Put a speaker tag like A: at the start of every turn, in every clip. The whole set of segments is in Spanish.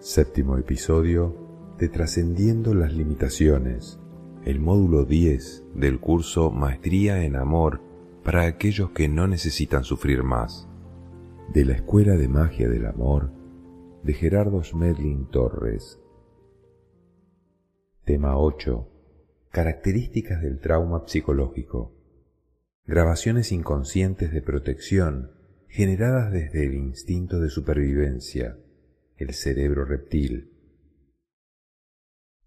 A: Séptimo episodio de Trascendiendo las Limitaciones, el módulo 10 del curso Maestría en Amor para aquellos que no necesitan sufrir más, de la Escuela de Magia del Amor de Gerardo Schmedlin Torres. Tema 8. Características del trauma psicológico. Grabaciones inconscientes de protección generadas desde el instinto de supervivencia, el cerebro reptil.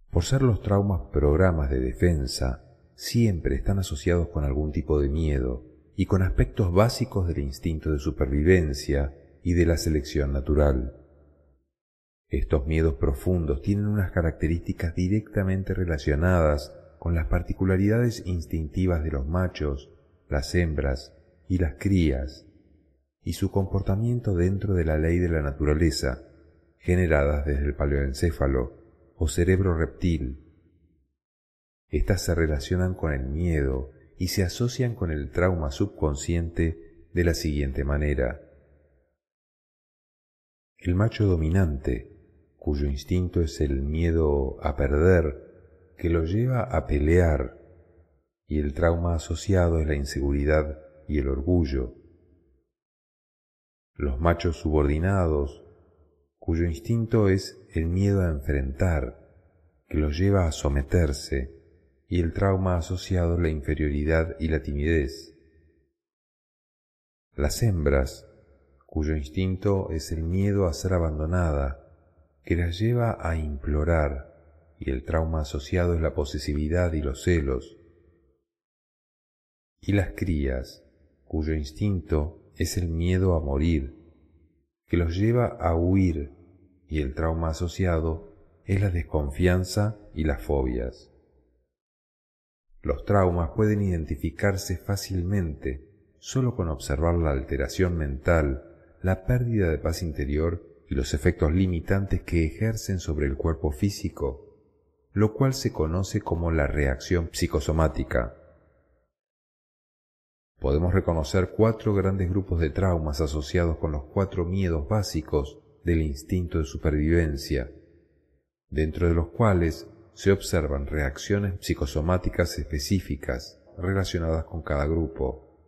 A: Por ser los traumas programas de defensa, siempre están asociados con algún tipo de miedo y con aspectos básicos del instinto de supervivencia y de la selección natural. Estos miedos profundos tienen unas características directamente relacionadas con las particularidades instintivas de los machos, las hembras y las crías, y su comportamiento dentro de la ley de la naturaleza, generadas desde el paleoencéfalo o cerebro reptil. Estas se relacionan con el miedo y se asocian con el trauma subconsciente de la siguiente manera. El macho dominante cuyo instinto es el miedo a perder, que lo lleva a pelear, y el trauma asociado es la inseguridad y el orgullo. Los machos subordinados, cuyo instinto es el miedo a enfrentar, que los lleva a someterse, y el trauma asociado es la inferioridad y la timidez. Las hembras, cuyo instinto es el miedo a ser abandonada, que las lleva a implorar y el trauma asociado es la posesividad y los celos. Y las crías, cuyo instinto es el miedo a morir, que los lleva a huir y el trauma asociado es la desconfianza y las fobias. Los traumas pueden identificarse fácilmente solo con observar la alteración mental, la pérdida de paz interior y los efectos limitantes que ejercen sobre el cuerpo físico, lo cual se conoce como la reacción psicosomática. Podemos reconocer cuatro grandes grupos de traumas asociados con los cuatro miedos básicos del instinto de supervivencia, dentro de los cuales se observan reacciones psicosomáticas específicas relacionadas con cada grupo.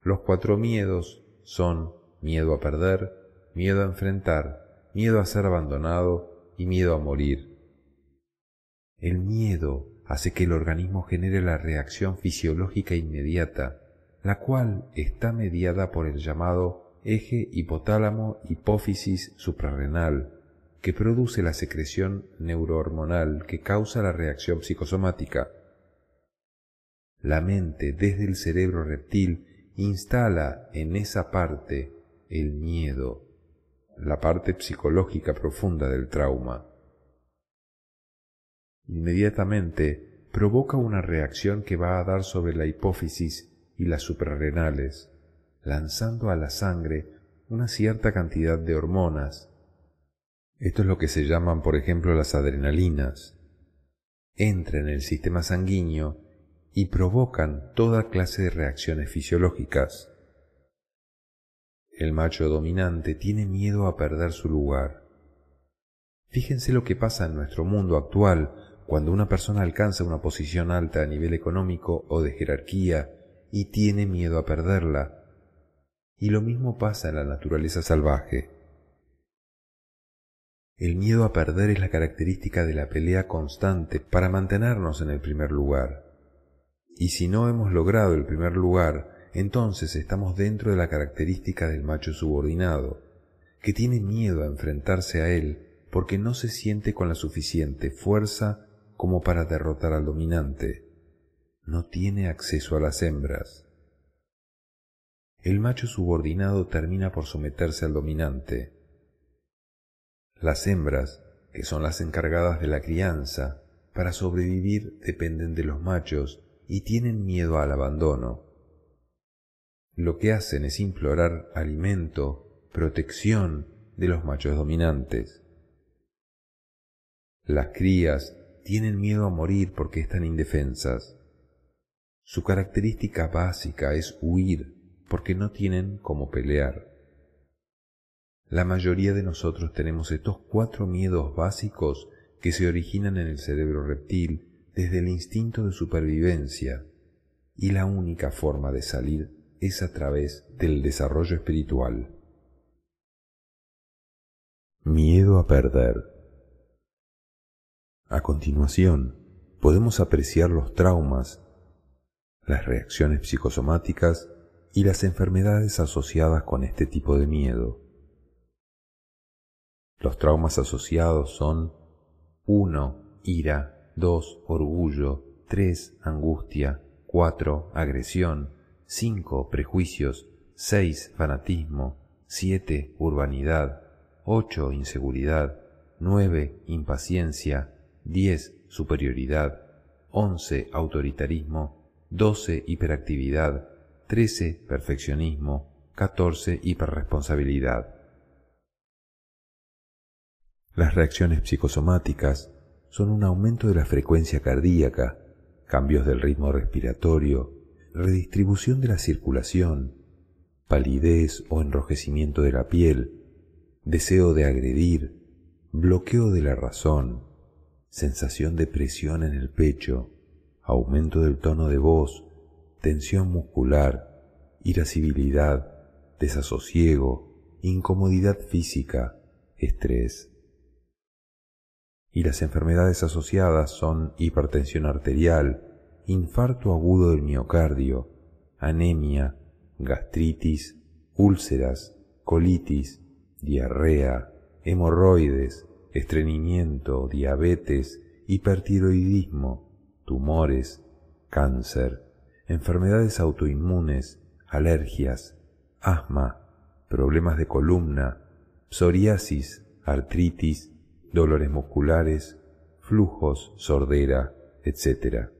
A: Los cuatro miedos son miedo a perder, miedo a enfrentar, miedo a ser abandonado y miedo a morir. El miedo hace que el organismo genere la reacción fisiológica inmediata, la cual está mediada por el llamado eje hipotálamo hipófisis suprarrenal, que produce la secreción neurohormonal que causa la reacción psicosomática. La mente desde el cerebro reptil instala en esa parte el miedo, la parte psicológica profunda del trauma. Inmediatamente provoca una reacción que va a dar sobre la hipófisis y las suprarrenales, lanzando a la sangre una cierta cantidad de hormonas. Esto es lo que se llaman, por ejemplo, las adrenalinas. Entra en el sistema sanguíneo y provocan toda clase de reacciones fisiológicas. El macho dominante tiene miedo a perder su lugar. Fíjense lo que pasa en nuestro mundo actual cuando una persona alcanza una posición alta a nivel económico o de jerarquía y tiene miedo a perderla. Y lo mismo pasa en la naturaleza salvaje. El miedo a perder es la característica de la pelea constante para mantenernos en el primer lugar. Y si no hemos logrado el primer lugar, entonces estamos dentro de la característica del macho subordinado, que tiene miedo a enfrentarse a él porque no se siente con la suficiente fuerza como para derrotar al dominante. No tiene acceso a las hembras. El macho subordinado termina por someterse al dominante. Las hembras, que son las encargadas de la crianza, para sobrevivir dependen de los machos y tienen miedo al abandono lo que hacen es implorar alimento, protección de los machos dominantes. Las crías tienen miedo a morir porque están indefensas. Su característica básica es huir porque no tienen cómo pelear. La mayoría de nosotros tenemos estos cuatro miedos básicos que se originan en el cerebro reptil desde el instinto de supervivencia y la única forma de salir es a través del desarrollo espiritual. Miedo a perder. A continuación, podemos apreciar los traumas, las reacciones psicosomáticas y las enfermedades asociadas con este tipo de miedo. Los traumas asociados son 1. Ira, 2. Orgullo, 3. Angustia, 4. Agresión, 5. Prejuicios, 6. Fanatismo, 7. Urbanidad, 8. Inseguridad, 9. Impaciencia, 10. Superioridad, 11. Autoritarismo, 12. Hiperactividad, 13. Perfeccionismo, 14. Hiperresponsabilidad. Las reacciones psicosomáticas son un aumento de la frecuencia cardíaca, cambios del ritmo respiratorio, redistribución de la circulación, palidez o enrojecimiento de la piel, deseo de agredir, bloqueo de la razón, sensación de presión en el pecho, aumento del tono de voz, tensión muscular, irascibilidad, desasosiego, incomodidad física, estrés. Y las enfermedades asociadas son hipertensión arterial, infarto agudo del miocardio, anemia, gastritis, úlceras, colitis, diarrea, hemorroides, estreñimiento, diabetes, hipertiroidismo, tumores, cáncer, enfermedades autoinmunes, alergias, asma, problemas de columna, psoriasis, artritis, dolores musculares, flujos, sordera, etc.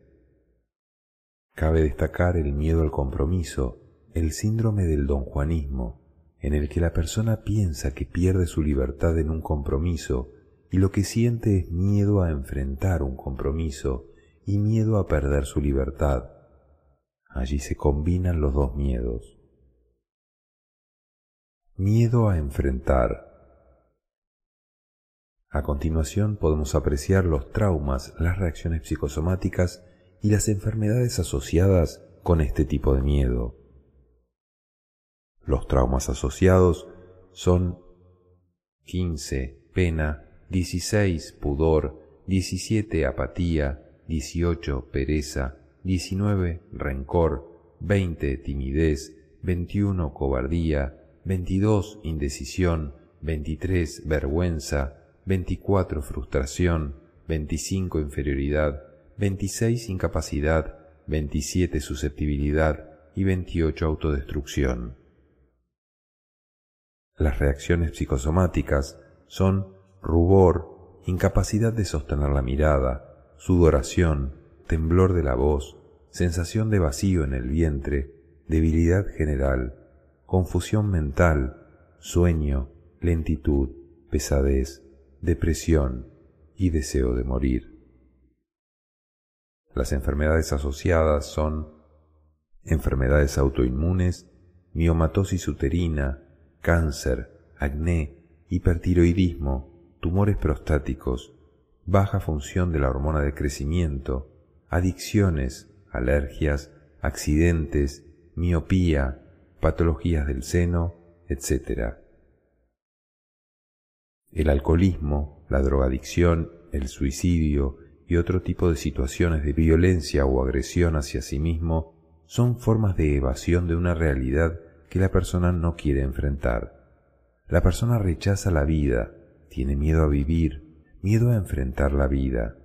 A: Cabe destacar el miedo al compromiso, el síndrome del donjuanismo, en el que la persona piensa que pierde su libertad en un compromiso y lo que siente es miedo a enfrentar un compromiso y miedo a perder su libertad. Allí se combinan los dos miedos. Miedo a enfrentar a continuación podemos apreciar los traumas, las reacciones psicosomáticas y las enfermedades asociadas con este tipo de miedo. Los traumas asociados son 15. Pena, 16. Pudor, 17. Apatía, 18. Pereza, 19. Rencor, 20. Timidez, 21. Cobardía, 22. Indecisión, 23. Vergüenza, 24 frustración, 25 inferioridad, 26 incapacidad, 27 susceptibilidad y 28 autodestrucción. Las reacciones psicosomáticas son rubor, incapacidad de sostener la mirada, sudoración, temblor de la voz, sensación de vacío en el vientre, debilidad general, confusión mental, sueño, lentitud, pesadez, depresión y deseo de morir. Las enfermedades asociadas son enfermedades autoinmunes, miomatosis uterina, cáncer, acné, hipertiroidismo, tumores prostáticos, baja función de la hormona de crecimiento, adicciones, alergias, accidentes, miopía, patologías del seno, etc el alcoholismo, la drogadicción, el suicidio y otro tipo de situaciones de violencia o agresión hacia sí mismo son formas de evasión de una realidad que la persona no quiere enfrentar. La persona rechaza la vida, tiene miedo a vivir, miedo a enfrentar la vida.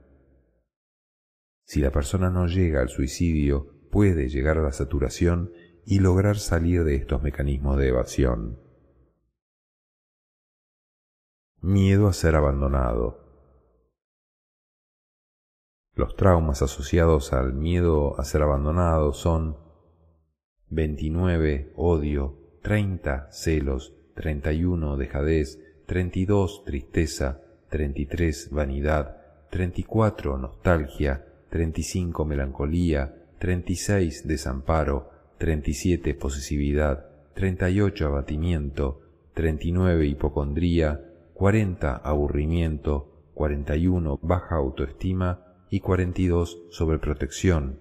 A: Si la persona no llega al suicidio, puede llegar a la saturación y lograr salir de estos mecanismos de evasión. Miedo a ser abandonado. Los traumas asociados al miedo a ser abandonado son 29 odio, 30 celos, 31 dejadez, 32 tristeza, 33 vanidad, 34 nostalgia, 35 melancolía, 36 desamparo, 37 posesividad, 38 abatimiento, 39 hipocondría, 40 aburrimiento, 41 baja autoestima y 42 sobreprotección.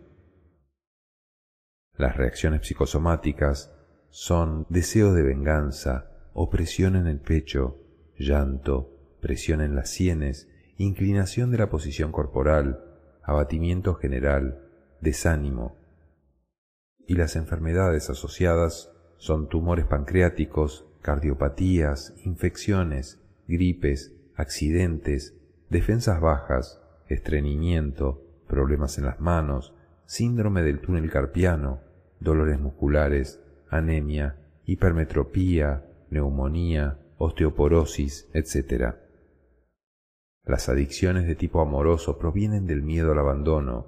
A: Las reacciones psicosomáticas son deseo de venganza, opresión en el pecho, llanto, presión en las sienes, inclinación de la posición corporal, abatimiento general, desánimo. Y las enfermedades asociadas son tumores pancreáticos, cardiopatías, infecciones, gripes, accidentes, defensas bajas, estreñimiento, problemas en las manos, síndrome del túnel carpiano, dolores musculares, anemia, hipermetropía, neumonía, osteoporosis, etc. Las adicciones de tipo amoroso provienen del miedo al abandono.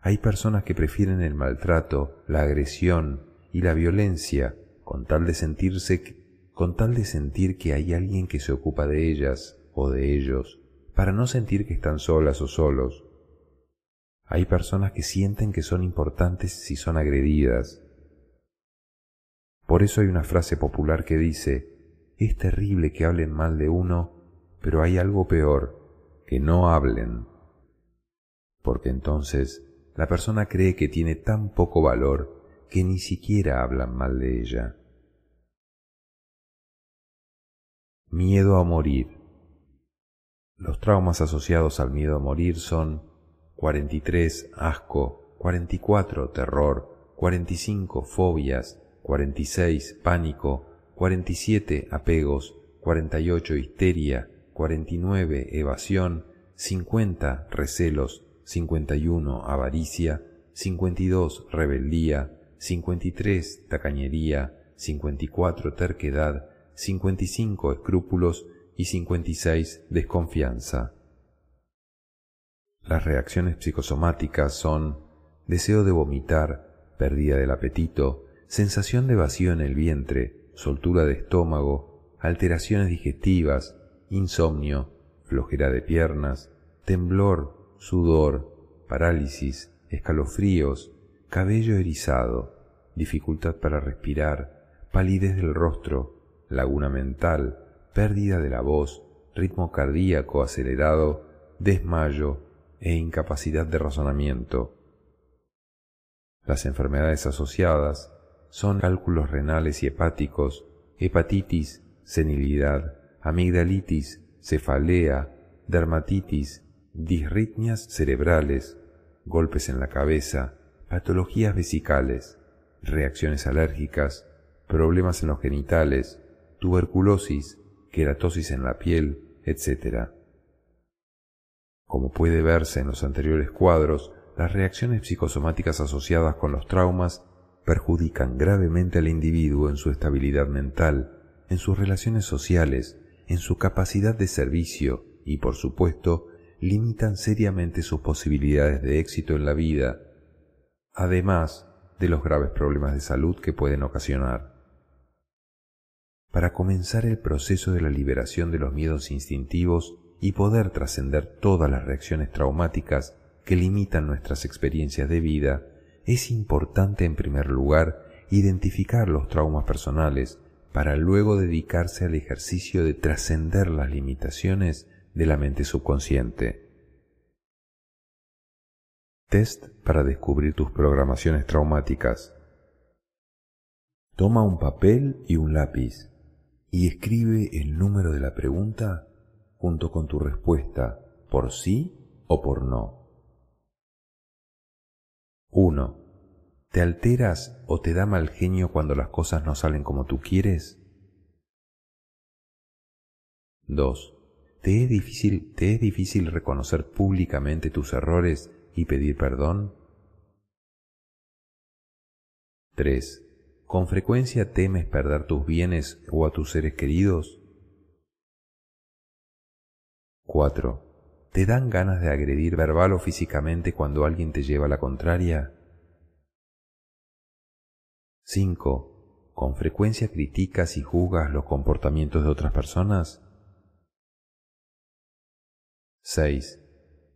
A: Hay personas que prefieren el maltrato, la agresión y la violencia con tal de sentirse con tal de sentir que hay alguien que se ocupa de ellas o de ellos, para no sentir que están solas o solos. Hay personas que sienten que son importantes si son agredidas. Por eso hay una frase popular que dice, es terrible que hablen mal de uno, pero hay algo peor, que no hablen. Porque entonces la persona cree que tiene tan poco valor que ni siquiera hablan mal de ella. Miedo a morir. Los traumas asociados al miedo a morir son 43 asco, 44 terror, 45 fobias, 46 pánico, 47 apegos, 48 histeria, 49 evasión, 50 recelos, 51 avaricia, 52 rebeldía, 53 tacañería, 54 terquedad, 55 escrúpulos y 56 desconfianza. Las reacciones psicosomáticas son deseo de vomitar, pérdida del apetito, sensación de vacío en el vientre, soltura de estómago, alteraciones digestivas, insomnio, flojera de piernas, temblor, sudor, parálisis, escalofríos, cabello erizado, dificultad para respirar, palidez del rostro, laguna mental, pérdida de la voz, ritmo cardíaco acelerado, desmayo e incapacidad de razonamiento. Las enfermedades asociadas son cálculos renales y hepáticos, hepatitis, senilidad, amigdalitis, cefalea, dermatitis, disritmias cerebrales, golpes en la cabeza, patologías vesicales, reacciones alérgicas, problemas en los genitales, tuberculosis, queratosis en la piel, etc. Como puede verse en los anteriores cuadros, las reacciones psicosomáticas asociadas con los traumas perjudican gravemente al individuo en su estabilidad mental, en sus relaciones sociales, en su capacidad de servicio y, por supuesto, limitan seriamente sus posibilidades de éxito en la vida, además de los graves problemas de salud que pueden ocasionar. Para comenzar el proceso de la liberación de los miedos instintivos y poder trascender todas las reacciones traumáticas que limitan nuestras experiencias de vida, es importante en primer lugar identificar los traumas personales para luego dedicarse al ejercicio de trascender las limitaciones de la mente subconsciente. Test para descubrir tus programaciones traumáticas. Toma un papel y un lápiz y escribe el número de la pregunta junto con tu respuesta por sí o por no. 1. ¿Te alteras o te da mal genio cuando las cosas no salen como tú quieres? 2. ¿Te es difícil, te es difícil reconocer públicamente tus errores y pedir perdón? 3. ¿Con frecuencia temes perder tus bienes o a tus seres queridos? 4. ¿Te dan ganas de agredir verbal o físicamente cuando alguien te lleva la contraria? 5. ¿Con frecuencia criticas y juzgas los comportamientos de otras personas? 6.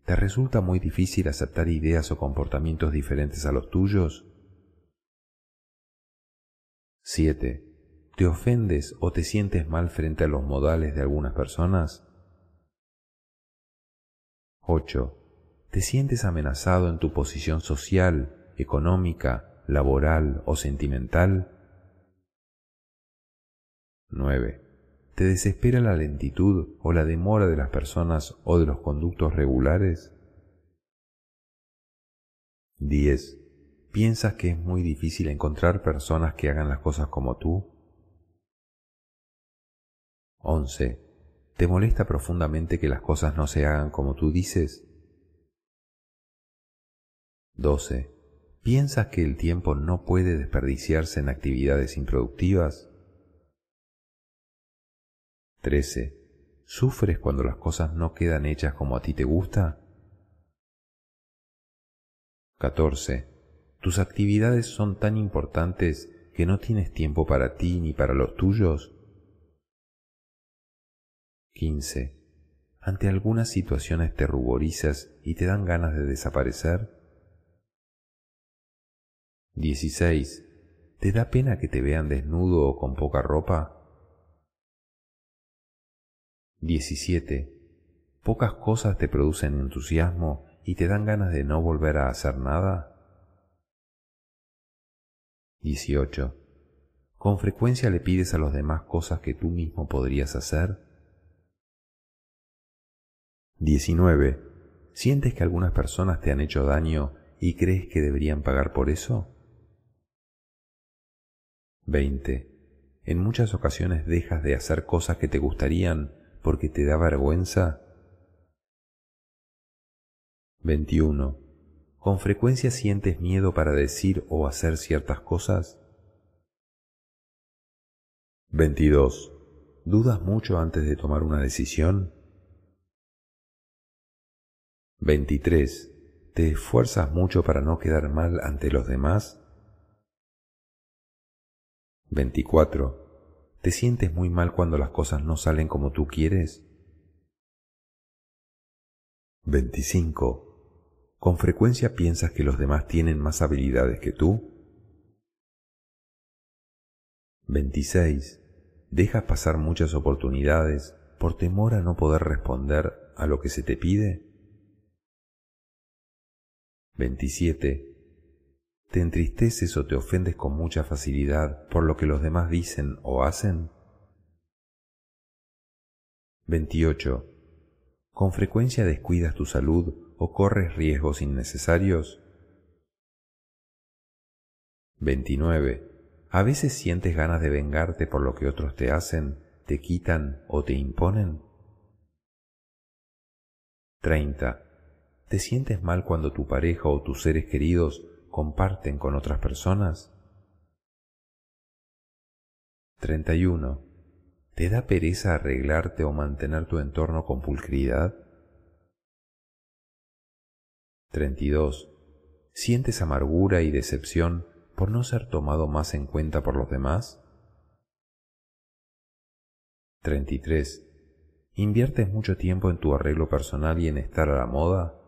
A: ¿Te resulta muy difícil aceptar ideas o comportamientos diferentes a los tuyos? 7. ¿Te ofendes o te sientes mal frente a los modales de algunas personas? 8. ¿Te sientes amenazado en tu posición social, económica, laboral o sentimental? 9. ¿Te desespera la lentitud o la demora de las personas o de los conductos regulares? 10. ¿Piensas que es muy difícil encontrar personas que hagan las cosas como tú? 11. ¿Te molesta profundamente que las cosas no se hagan como tú dices? 12. ¿Piensas que el tiempo no puede desperdiciarse en actividades improductivas? 13. ¿Sufres cuando las cosas no quedan hechas como a ti te gusta? 14. ¿Tus actividades son tan importantes que no tienes tiempo para ti ni para los tuyos? 15. ¿Ante algunas situaciones te ruborizas y te dan ganas de desaparecer? 16. ¿Te da pena que te vean desnudo o con poca ropa? 17. ¿Pocas cosas te producen entusiasmo y te dan ganas de no volver a hacer nada? 18. ¿Con frecuencia le pides a los demás cosas que tú mismo podrías hacer? 19. ¿Sientes que algunas personas te han hecho daño y crees que deberían pagar por eso? 20. En muchas ocasiones dejas de hacer cosas que te gustarían porque te da vergüenza? 21. ¿Con frecuencia sientes miedo para decir o hacer ciertas cosas? 22. ¿Dudas mucho antes de tomar una decisión? 23. ¿Te esfuerzas mucho para no quedar mal ante los demás? 24. ¿Te sientes muy mal cuando las cosas no salen como tú quieres? 25. ¿Con frecuencia piensas que los demás tienen más habilidades que tú? 26. ¿Dejas pasar muchas oportunidades por temor a no poder responder a lo que se te pide? 27. ¿Te entristeces o te ofendes con mucha facilidad por lo que los demás dicen o hacen? 28. ¿Con frecuencia descuidas tu salud o corres riesgos innecesarios? 29. ¿A veces sientes ganas de vengarte por lo que otros te hacen, te quitan o te imponen? 30. ¿Te sientes mal cuando tu pareja o tus seres queridos comparten con otras personas? 31. ¿Te da pereza arreglarte o mantener tu entorno con pulcridad? 32. ¿Sientes amargura y decepción por no ser tomado más en cuenta por los demás? 33. ¿Inviertes mucho tiempo en tu arreglo personal y en estar a la moda?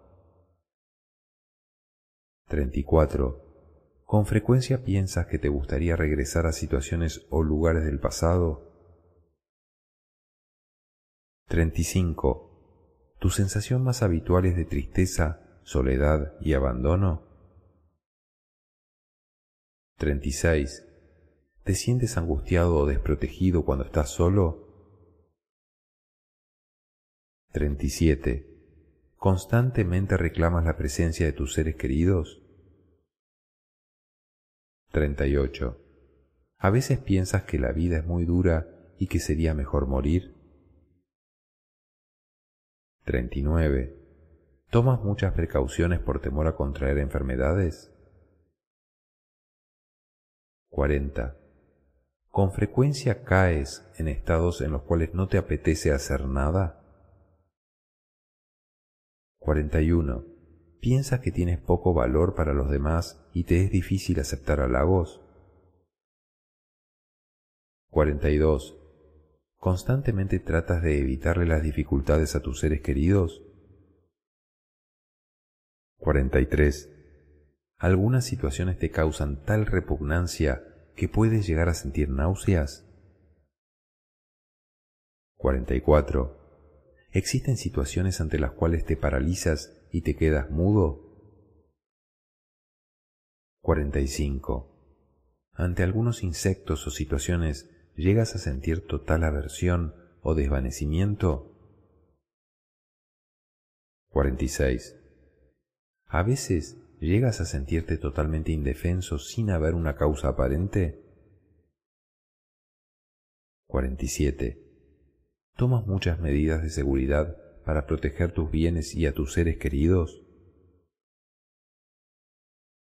A: 34. ¿Con frecuencia piensas que te gustaría regresar a situaciones o lugares del pasado? 35. ¿Tu sensación más habitual es de tristeza, soledad y abandono? 36. ¿Te sientes angustiado o desprotegido cuando estás solo? 37. ¿Constantemente reclamas la presencia de tus seres queridos? 38. ¿A veces piensas que la vida es muy dura y que sería mejor morir? 39. ¿Tomas muchas precauciones por temor a contraer enfermedades? 40. ¿Con frecuencia caes en estados en los cuales no te apetece hacer nada? 41. ¿Piensas que tienes poco valor para los demás y te es difícil aceptar halagos? 42. ¿Constantemente tratas de evitarle las dificultades a tus seres queridos? 43. Algunas situaciones te causan tal repugnancia que puedes llegar a sentir náuseas. 44. ¿Existen situaciones ante las cuales te paralizas y te quedas mudo? 45. Ante algunos insectos o situaciones llegas a sentir total aversión o desvanecimiento? 46. A veces llegas a sentirte totalmente indefenso sin haber una causa aparente. 47. ¿Tomas muchas medidas de seguridad para proteger tus bienes y a tus seres queridos?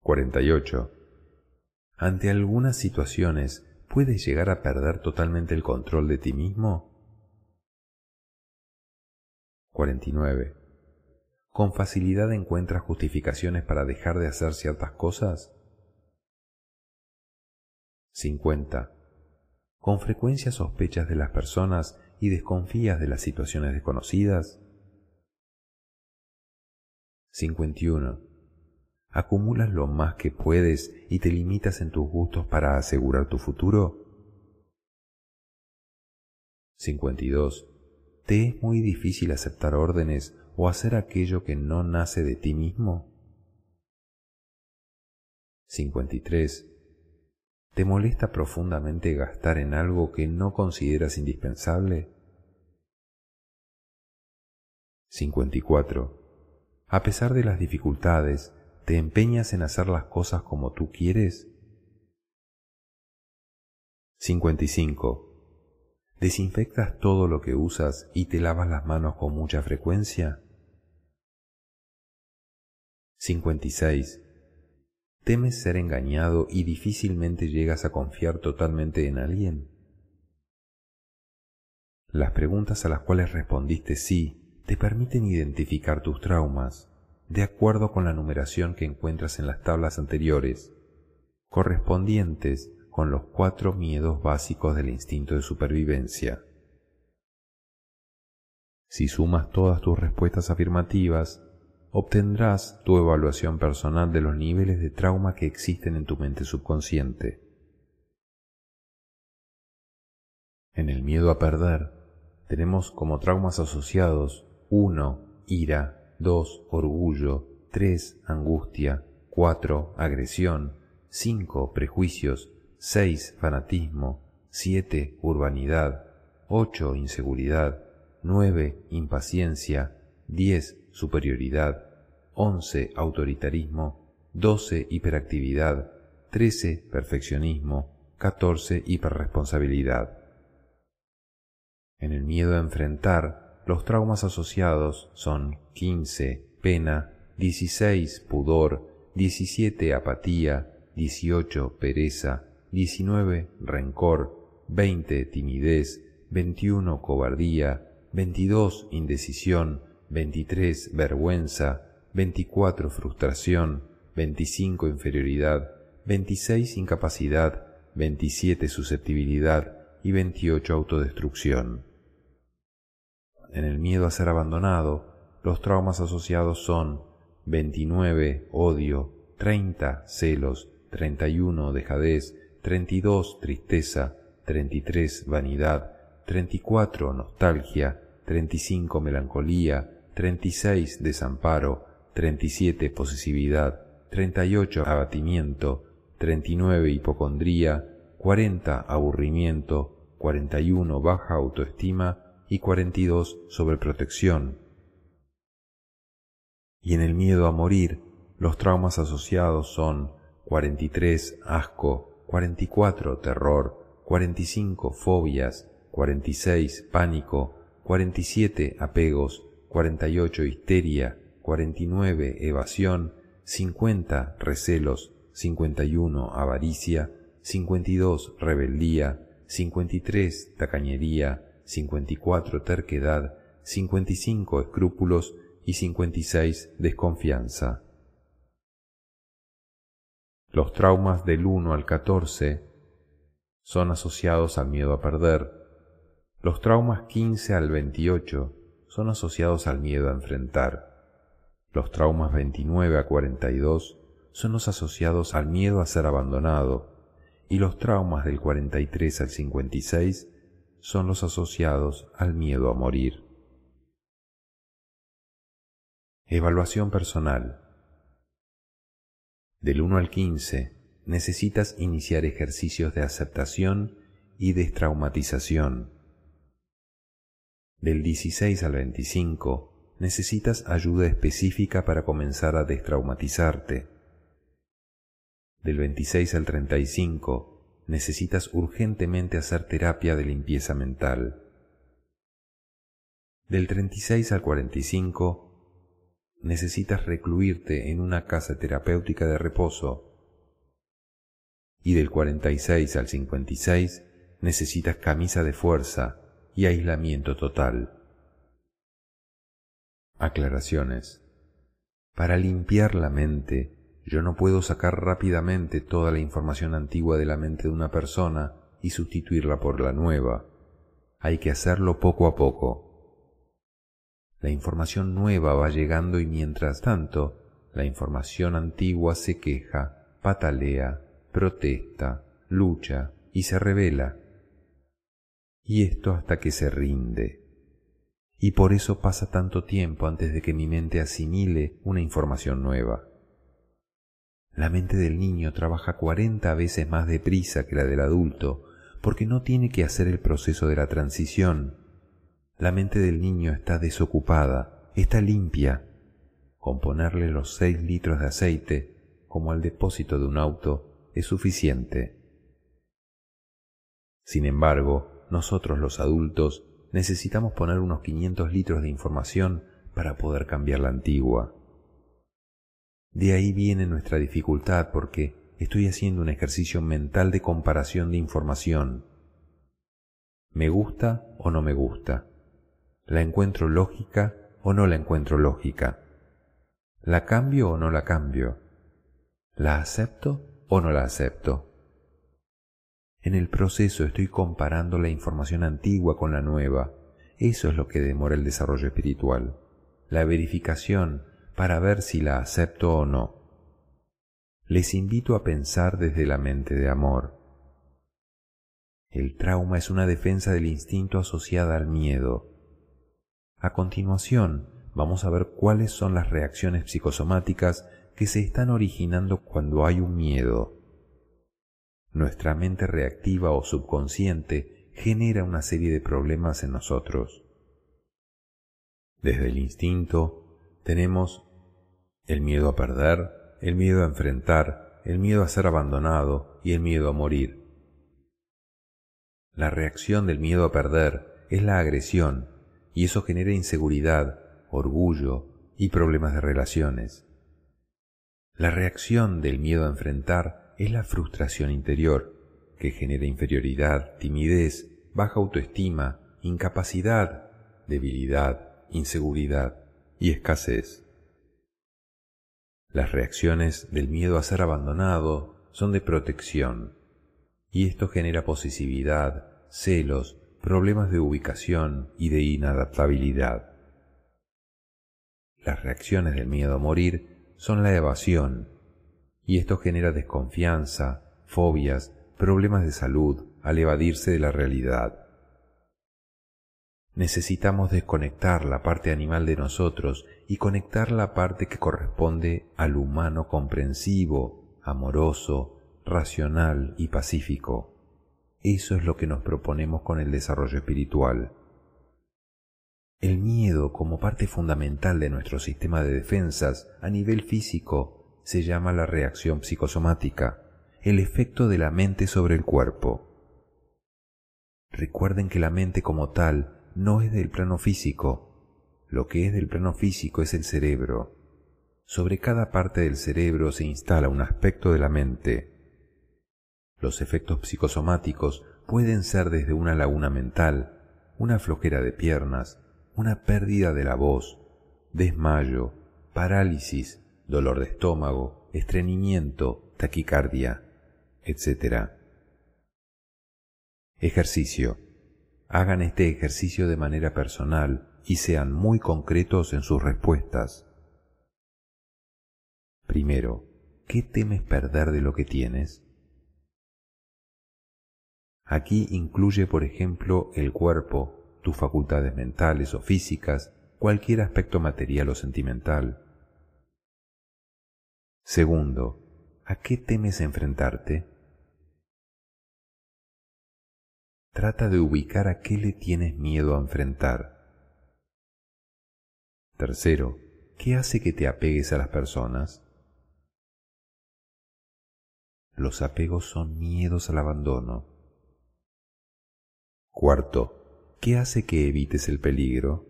A: 48. Ante algunas situaciones, ¿puedes llegar a perder totalmente el control de ti mismo? 49. ¿Con facilidad encuentras justificaciones para dejar de hacer ciertas cosas? 50. ¿Con frecuencia sospechas de las personas y desconfías de las situaciones desconocidas? 51. ¿Acumulas lo más que puedes y te limitas en tus gustos para asegurar tu futuro? 52. ¿Te es muy difícil aceptar órdenes o hacer aquello que no nace de ti mismo? 53. ¿Te molesta profundamente gastar en algo que no consideras indispensable? 54. A pesar de las dificultades, ¿te empeñas en hacer las cosas como tú quieres? 55. ¿Desinfectas todo lo que usas y te lavas las manos con mucha frecuencia? 56. ¿Temes ser engañado y difícilmente llegas a confiar totalmente en alguien? Las preguntas a las cuales respondiste sí te permiten identificar tus traumas de acuerdo con la numeración que encuentras en las tablas anteriores, correspondientes con los cuatro miedos básicos del instinto de supervivencia. Si sumas todas tus respuestas afirmativas, obtendrás tu evaluación personal de los niveles de trauma que existen en tu mente subconsciente. En el miedo a perder, tenemos como traumas asociados 1. Ira, 2. Orgullo, 3. Angustia, 4. Agresión, 5. Prejuicios, 6. Fanatismo, 7. Urbanidad, 8. Inseguridad, 9. Impaciencia, 10 superioridad, 11 autoritarismo, 12 hiperactividad, 13 perfeccionismo, 14 hiperresponsabilidad. En el miedo a enfrentar, los traumas asociados son 15 pena, 16 pudor, 17 apatía, 18 pereza, 19 rencor, 20 timidez, 21 cobardía, 22 indecisión, 23 vergüenza, 24 frustración, 25 inferioridad, 26 incapacidad, 27 susceptibilidad y 28 autodestrucción. En el miedo a ser abandonado, los traumas asociados son 29 odio, 30 celos, 31 dejadez, 32 tristeza, 33 vanidad, 34 nostalgia, 35 melancolía, 36 desamparo, 37 posesividad, 38 abatimiento, 39 hipocondría, 40 aburrimiento, 41 baja autoestima y 42 sobreprotección. Y en el miedo a morir, los traumas asociados son 43 asco, 44 terror, 45 fobias, 46 pánico, 47 apegos, 48 histeria, 49 evasión, 50 recelos, 51 avaricia, 52 rebeldía, 53 tacañería, 54 terquedad, 55 escrúpulos y 56 desconfianza. Los traumas del 1 al 14 son asociados al miedo a perder. Los traumas 15 al 28 son asociados al miedo a enfrentar Los traumas 29 a 42 son los asociados al miedo a ser abandonado y los traumas del 43 al 56 son los asociados al miedo a morir. Evaluación personal. Del 1 al 15 necesitas iniciar ejercicios de aceptación y destraumatización. Del 16 al 25 necesitas ayuda específica para comenzar a destraumatizarte. Del 26 al 35 necesitas urgentemente hacer terapia de limpieza mental. Del 36 al 45 necesitas recluirte en una casa terapéutica de reposo y del 46 al 56 necesitas camisa de fuerza y aislamiento total. Aclaraciones. Para limpiar la mente, yo no puedo sacar rápidamente toda la información antigua de la mente de una persona y sustituirla por la nueva. Hay que hacerlo poco a poco la información nueva va llegando y mientras tanto, la información antigua se queja, patalea, protesta, lucha y se revela. Y esto hasta que se rinde. Y por eso pasa tanto tiempo antes de que mi mente asimile una información nueva. La mente del niño trabaja cuarenta veces más deprisa que la del adulto, porque no tiene que hacer el proceso de la transición, la mente del niño está desocupada, está limpia. Con ponerle los seis litros de aceite, como al depósito de un auto, es suficiente. Sin embargo, nosotros los adultos necesitamos poner unos 500 litros de información para poder cambiar la antigua. De ahí viene nuestra dificultad porque estoy haciendo un ejercicio mental de comparación de información. ¿Me gusta o no me gusta? ¿La encuentro lógica o no la encuentro lógica? ¿La cambio o no la cambio? ¿La acepto o no la acepto? En el proceso estoy comparando la información antigua con la nueva. Eso es lo que demora el desarrollo espiritual. La verificación para ver si la acepto o no. Les invito a pensar desde la mente de amor. El trauma es una defensa del instinto asociada al miedo a continuación, vamos a ver cuáles son las reacciones psicosomáticas que se están originando cuando hay un miedo. Nuestra mente reactiva o subconsciente genera una serie de problemas en nosotros. Desde el instinto tenemos el miedo a perder, el miedo a enfrentar, el miedo a ser abandonado y el miedo a morir. La reacción del miedo a perder es la agresión y eso genera inseguridad, orgullo y problemas de relaciones. La reacción del miedo a enfrentar es la frustración interior, que genera inferioridad, timidez, baja autoestima, incapacidad, debilidad, inseguridad y escasez. Las reacciones del miedo a ser abandonado son de protección, y esto genera posesividad, celos, problemas de ubicación y de inadaptabilidad. Las reacciones del miedo a morir son la evasión, y esto genera desconfianza, fobias, problemas de salud al evadirse de la realidad. Necesitamos desconectar la parte animal de nosotros y conectar la parte que corresponde al humano comprensivo, amoroso, racional y pacífico. Eso es lo que nos proponemos con el desarrollo espiritual. El miedo como parte fundamental de nuestro sistema de defensas a nivel físico se llama la reacción psicosomática, el efecto de la mente sobre el cuerpo. Recuerden que la mente como tal no es del plano físico, lo que es del plano físico es el cerebro. Sobre cada parte del cerebro se instala un aspecto de la mente, los efectos psicosomáticos pueden ser desde una laguna mental, una flojera de piernas, una pérdida de la voz, desmayo, parálisis, dolor de estómago, estreñimiento, taquicardia, etc. Ejercicio. Hagan este ejercicio de manera personal y sean muy concretos en sus respuestas. Primero, ¿qué temes perder de lo que tienes? Aquí incluye, por ejemplo, el cuerpo, tus facultades mentales o físicas, cualquier aspecto material o sentimental. Segundo, ¿a qué temes enfrentarte? Trata de ubicar a qué le tienes miedo a enfrentar. Tercero, ¿qué hace que te apegues a las personas? Los apegos son miedos al abandono. Cuarto, ¿qué hace que evites el peligro?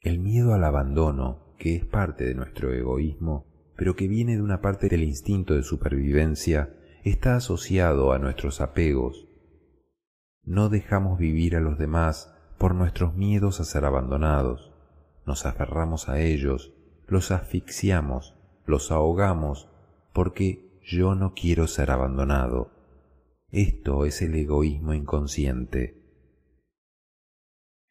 A: El miedo al abandono, que es parte de nuestro egoísmo, pero que viene de una parte del instinto de supervivencia, está asociado a nuestros apegos. No dejamos vivir a los demás por nuestros miedos a ser abandonados. Nos aferramos a ellos, los asfixiamos, los ahogamos, porque yo no quiero ser abandonado. Esto es el egoísmo inconsciente.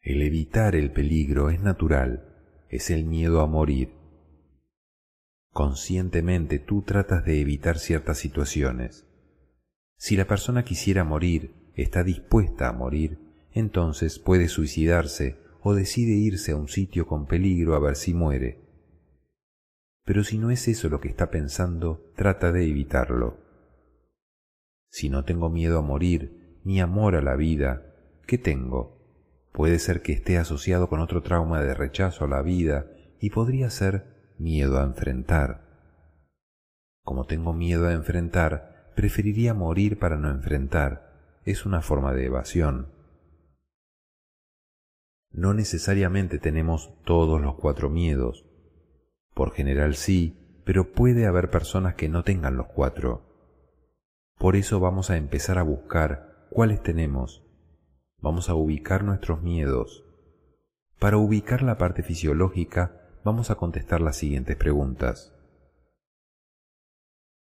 A: El evitar el peligro es natural, es el miedo a morir. Conscientemente tú tratas de evitar ciertas situaciones. Si la persona quisiera morir, está dispuesta a morir, entonces puede suicidarse o decide irse a un sitio con peligro a ver si muere. Pero si no es eso lo que está pensando, trata de evitarlo. Si no tengo miedo a morir, ni amor a la vida, ¿qué tengo? Puede ser que esté asociado con otro trauma de rechazo a la vida y podría ser miedo a enfrentar. Como tengo miedo a enfrentar, preferiría morir para no enfrentar. Es una forma de evasión. No necesariamente tenemos todos los cuatro miedos. Por general sí, pero puede haber personas que no tengan los cuatro. Por eso vamos a empezar a buscar cuáles tenemos. Vamos a ubicar nuestros miedos. Para ubicar la parte fisiológica, vamos a contestar las siguientes preguntas.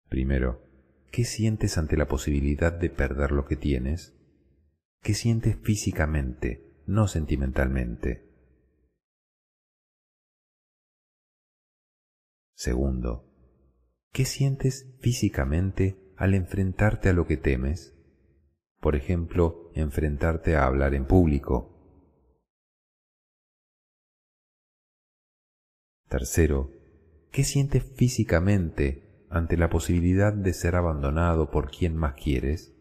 A: Primero, ¿qué sientes ante la posibilidad de perder lo que tienes? ¿Qué sientes físicamente? no sentimentalmente. Segundo, ¿qué sientes físicamente al enfrentarte a lo que temes? Por ejemplo, enfrentarte a hablar en público. Tercero, ¿qué sientes físicamente ante la posibilidad de ser abandonado por quien más quieres?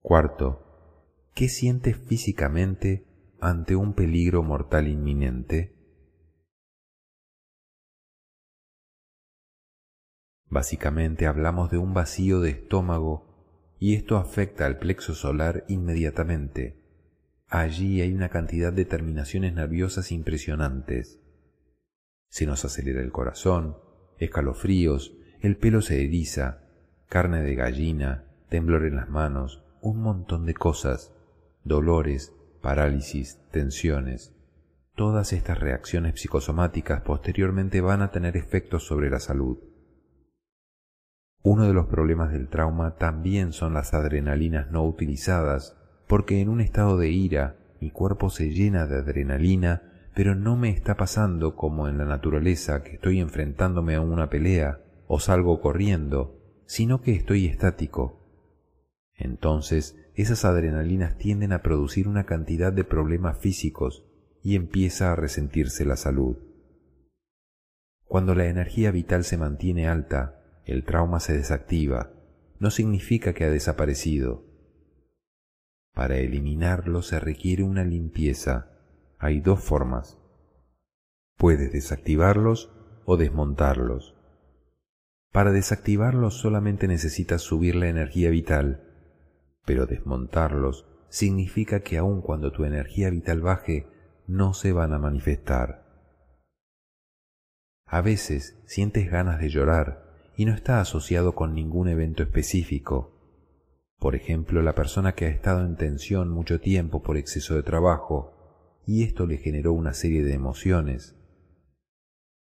A: Cuarto, ¿qué sientes físicamente ante un peligro mortal inminente? Básicamente hablamos de un vacío de estómago y esto afecta al plexo solar inmediatamente. Allí hay una cantidad de terminaciones nerviosas impresionantes. Se nos acelera el corazón, escalofríos, el pelo se eriza, carne de gallina, temblor en las manos, un montón de cosas, dolores, parálisis, tensiones. Todas estas reacciones psicosomáticas posteriormente van a tener efectos sobre la salud. Uno de los problemas del trauma también son las adrenalinas no utilizadas, porque en un estado de ira mi cuerpo se llena de adrenalina, pero no me está pasando como en la naturaleza que estoy enfrentándome a una pelea o salgo corriendo, sino que estoy estático, entonces esas adrenalinas tienden a producir una cantidad de problemas físicos y empieza a resentirse la salud. Cuando la energía vital se mantiene alta, el trauma se desactiva, no significa que ha desaparecido. Para eliminarlo se requiere una limpieza. Hay dos formas. Puedes desactivarlos o desmontarlos. Para desactivarlos solamente necesitas subir la energía vital pero desmontarlos significa que aun cuando tu energía vital baje, no se van a manifestar. A veces sientes ganas de llorar y no está asociado con ningún evento específico. Por ejemplo, la persona que ha estado en tensión mucho tiempo por exceso de trabajo y esto le generó una serie de emociones.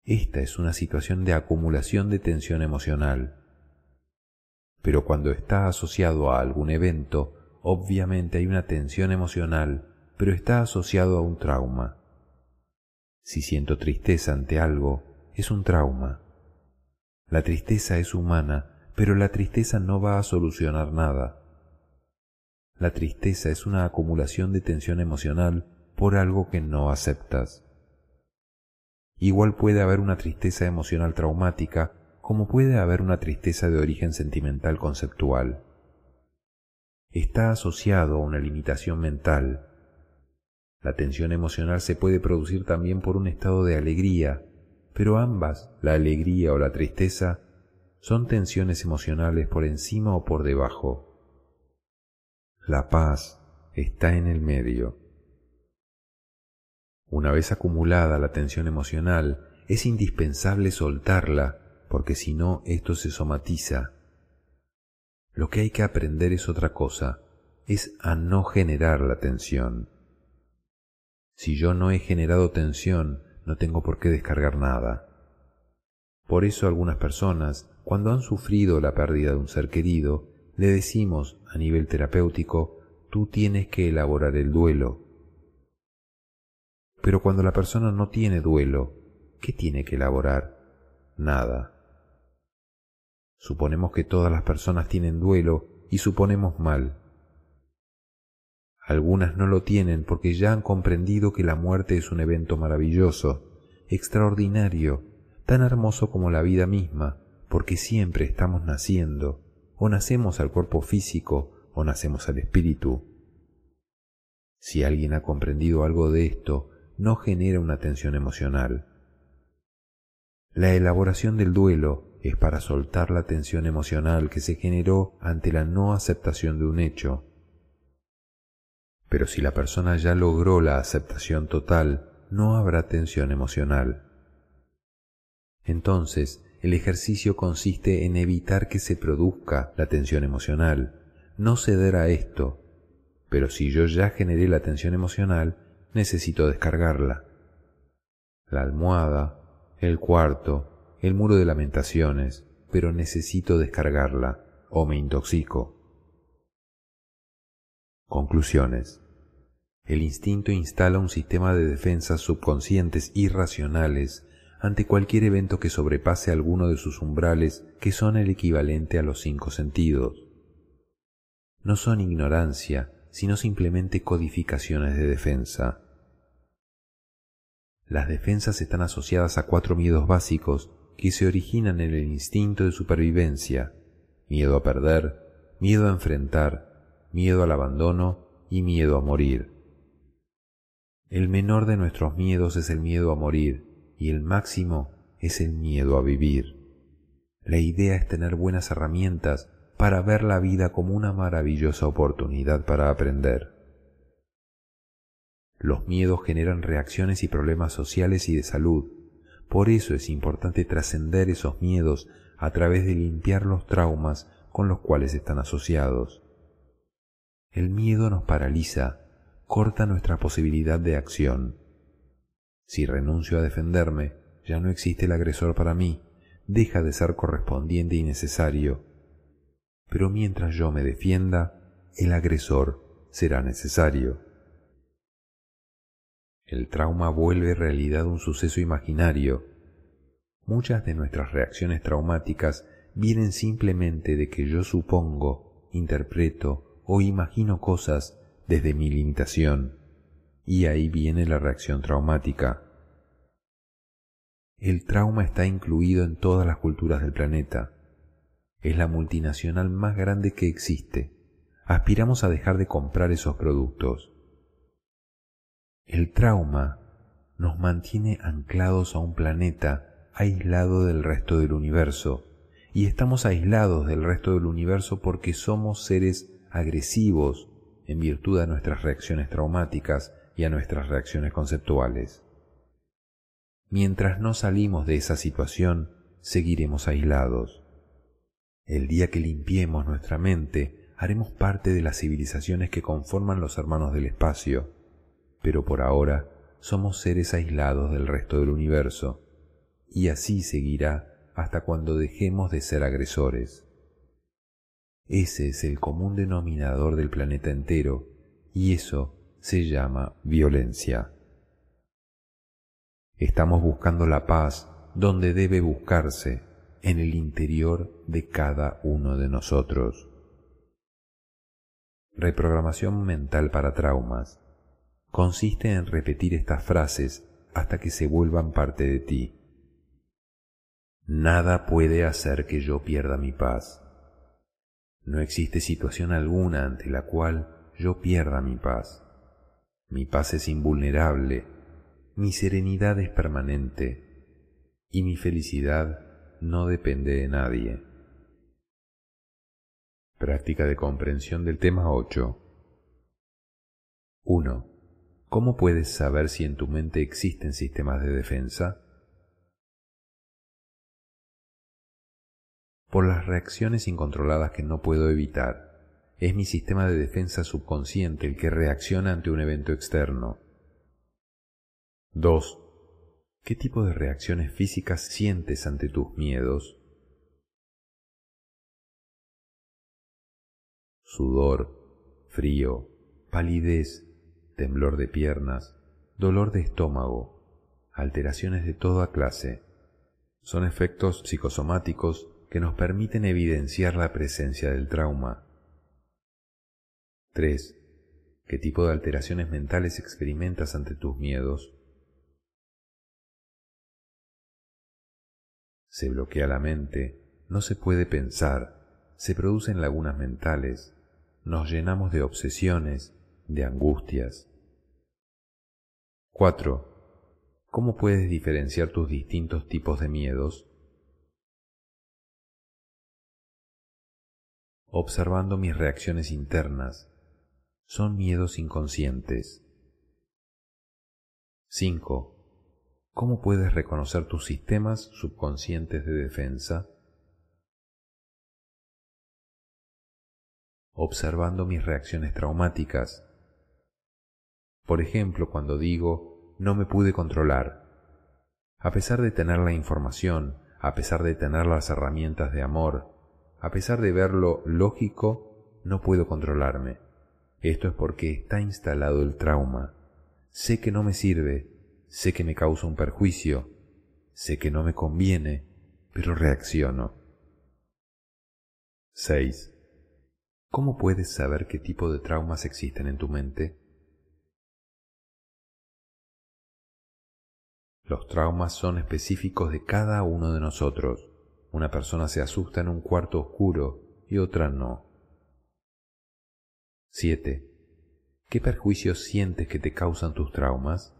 A: Esta es una situación de acumulación de tensión emocional pero cuando está asociado a algún evento, obviamente hay una tensión emocional pero está asociado a un trauma. Si siento tristeza ante algo, es un trauma. La tristeza es humana, pero la tristeza no va a solucionar nada. La tristeza es una acumulación de tensión emocional por algo que no aceptas. Igual puede haber una tristeza emocional traumática como puede haber una tristeza de origen sentimental conceptual. Está asociado a una limitación mental. La tensión emocional se puede producir también por un estado de alegría, pero ambas, la alegría o la tristeza, son tensiones emocionales por encima o por debajo. La paz está en el medio. Una vez acumulada la tensión emocional, es indispensable soltarla, porque si no, esto se somatiza. Lo que hay que aprender es otra cosa, es a no generar la tensión. Si yo no he generado tensión, no tengo por qué descargar nada. Por eso algunas personas, cuando han sufrido la pérdida de un ser querido, le decimos a nivel terapéutico, tú tienes que elaborar el duelo. Pero cuando la persona no tiene duelo, ¿qué tiene que elaborar? Nada. Suponemos que todas las personas tienen duelo y suponemos mal. Algunas no lo tienen porque ya han comprendido que la muerte es un evento maravilloso, extraordinario, tan hermoso como la vida misma, porque siempre estamos naciendo, o nacemos al cuerpo físico o nacemos al espíritu. Si alguien ha comprendido algo de esto, no genera una tensión emocional. La elaboración del duelo es para soltar la tensión emocional que se generó ante la no aceptación de un hecho pero si la persona ya logró la aceptación total, no habrá tensión emocional. Entonces, el ejercicio consiste en evitar que se produzca la tensión emocional, no ceder a esto, pero si yo ya generé la tensión emocional, necesito descargarla. La almohada, el cuarto, el muro de lamentaciones, pero necesito descargarla o me intoxico. Conclusiones. El instinto instala un sistema de defensas subconscientes irracionales ante cualquier evento que sobrepase alguno de sus umbrales que son el equivalente a los cinco sentidos. No son ignorancia, sino simplemente codificaciones de defensa. Las defensas están asociadas a cuatro miedos básicos que se originan en el instinto de supervivencia, miedo a perder, miedo a enfrentar, miedo al abandono y miedo a morir. El menor de nuestros miedos es el miedo a morir y el máximo es el miedo a vivir. La idea es tener buenas herramientas para ver la vida como una maravillosa oportunidad para aprender. Los miedos generan reacciones y problemas sociales y de salud. Por eso es importante trascender esos miedos a través de limpiar los traumas con los cuales están asociados. El miedo nos paraliza corta nuestra posibilidad de acción. Si renuncio a defenderme, ya no existe el agresor para mí, deja de ser correspondiente y necesario. Pero mientras yo me defienda, el agresor será necesario. El trauma vuelve realidad un suceso imaginario. Muchas de nuestras reacciones traumáticas vienen simplemente de que yo supongo, interpreto o imagino cosas desde mi limitación, y ahí viene la reacción traumática. El trauma está incluido en todas las culturas del planeta. Es la multinacional más grande que existe. Aspiramos a dejar de comprar esos productos. El trauma nos mantiene anclados a un planeta aislado del resto del universo, y estamos aislados del resto del universo porque somos seres agresivos, en virtud de nuestras reacciones traumáticas y a nuestras reacciones conceptuales. Mientras no salimos de esa situación, seguiremos aislados. El día que limpiemos nuestra mente, haremos parte de las civilizaciones que conforman los hermanos del espacio, pero por ahora somos seres aislados del resto del universo, y así seguirá hasta cuando dejemos de ser agresores. Ese es el común denominador del planeta entero, y eso se llama violencia. Estamos buscando la paz donde debe buscarse, en el interior de cada uno de nosotros. Reprogramación mental para traumas consiste en repetir estas frases hasta que se vuelvan parte de ti. Nada puede hacer que yo pierda mi paz. No existe situación alguna ante la cual yo pierda mi paz. Mi paz es invulnerable, mi serenidad es permanente y mi felicidad no depende de nadie. Práctica de comprensión del tema 8. 1. ¿Cómo puedes saber si en tu mente existen sistemas de defensa? Por las reacciones incontroladas que no puedo evitar. Es mi sistema de defensa subconsciente el que reacciona ante un evento externo. 2. ¿Qué tipo de reacciones físicas sientes ante tus miedos? Sudor, frío, palidez, temblor de piernas, dolor de estómago, alteraciones de toda clase. Son efectos psicosomáticos que nos permiten evidenciar la presencia del trauma. 3. ¿Qué tipo de alteraciones mentales experimentas ante tus miedos? se bloquea la mente, no se puede pensar, se producen lagunas mentales, nos llenamos de obsesiones, de angustias. 4. ¿Cómo puedes diferenciar tus distintos tipos de miedos? Observando mis reacciones internas. Son miedos inconscientes. 5. ¿Cómo puedes reconocer tus sistemas subconscientes de defensa? Observando mis reacciones traumáticas. Por ejemplo, cuando digo, no me pude controlar. A pesar de tener la información, a pesar de tener las herramientas de amor, a pesar de verlo lógico, no puedo controlarme. Esto es porque está instalado el trauma. Sé que no me sirve, sé que me causa un perjuicio, sé que no me conviene, pero reacciono. 6. ¿Cómo puedes saber qué tipo de traumas existen en tu mente? Los traumas son específicos de cada uno de nosotros. Una persona se asusta en un cuarto oscuro y otra no. 7. ¿Qué perjuicios sientes que te causan tus traumas?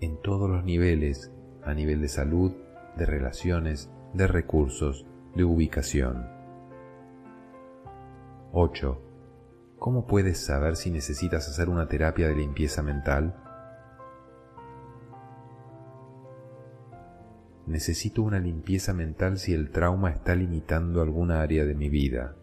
A: en todos los niveles, a nivel de salud, de relaciones, de recursos, de ubicación. 8. ¿Cómo puedes saber si necesitas hacer una terapia de limpieza mental? Necesito una limpieza mental si el trauma está limitando alguna área de mi vida.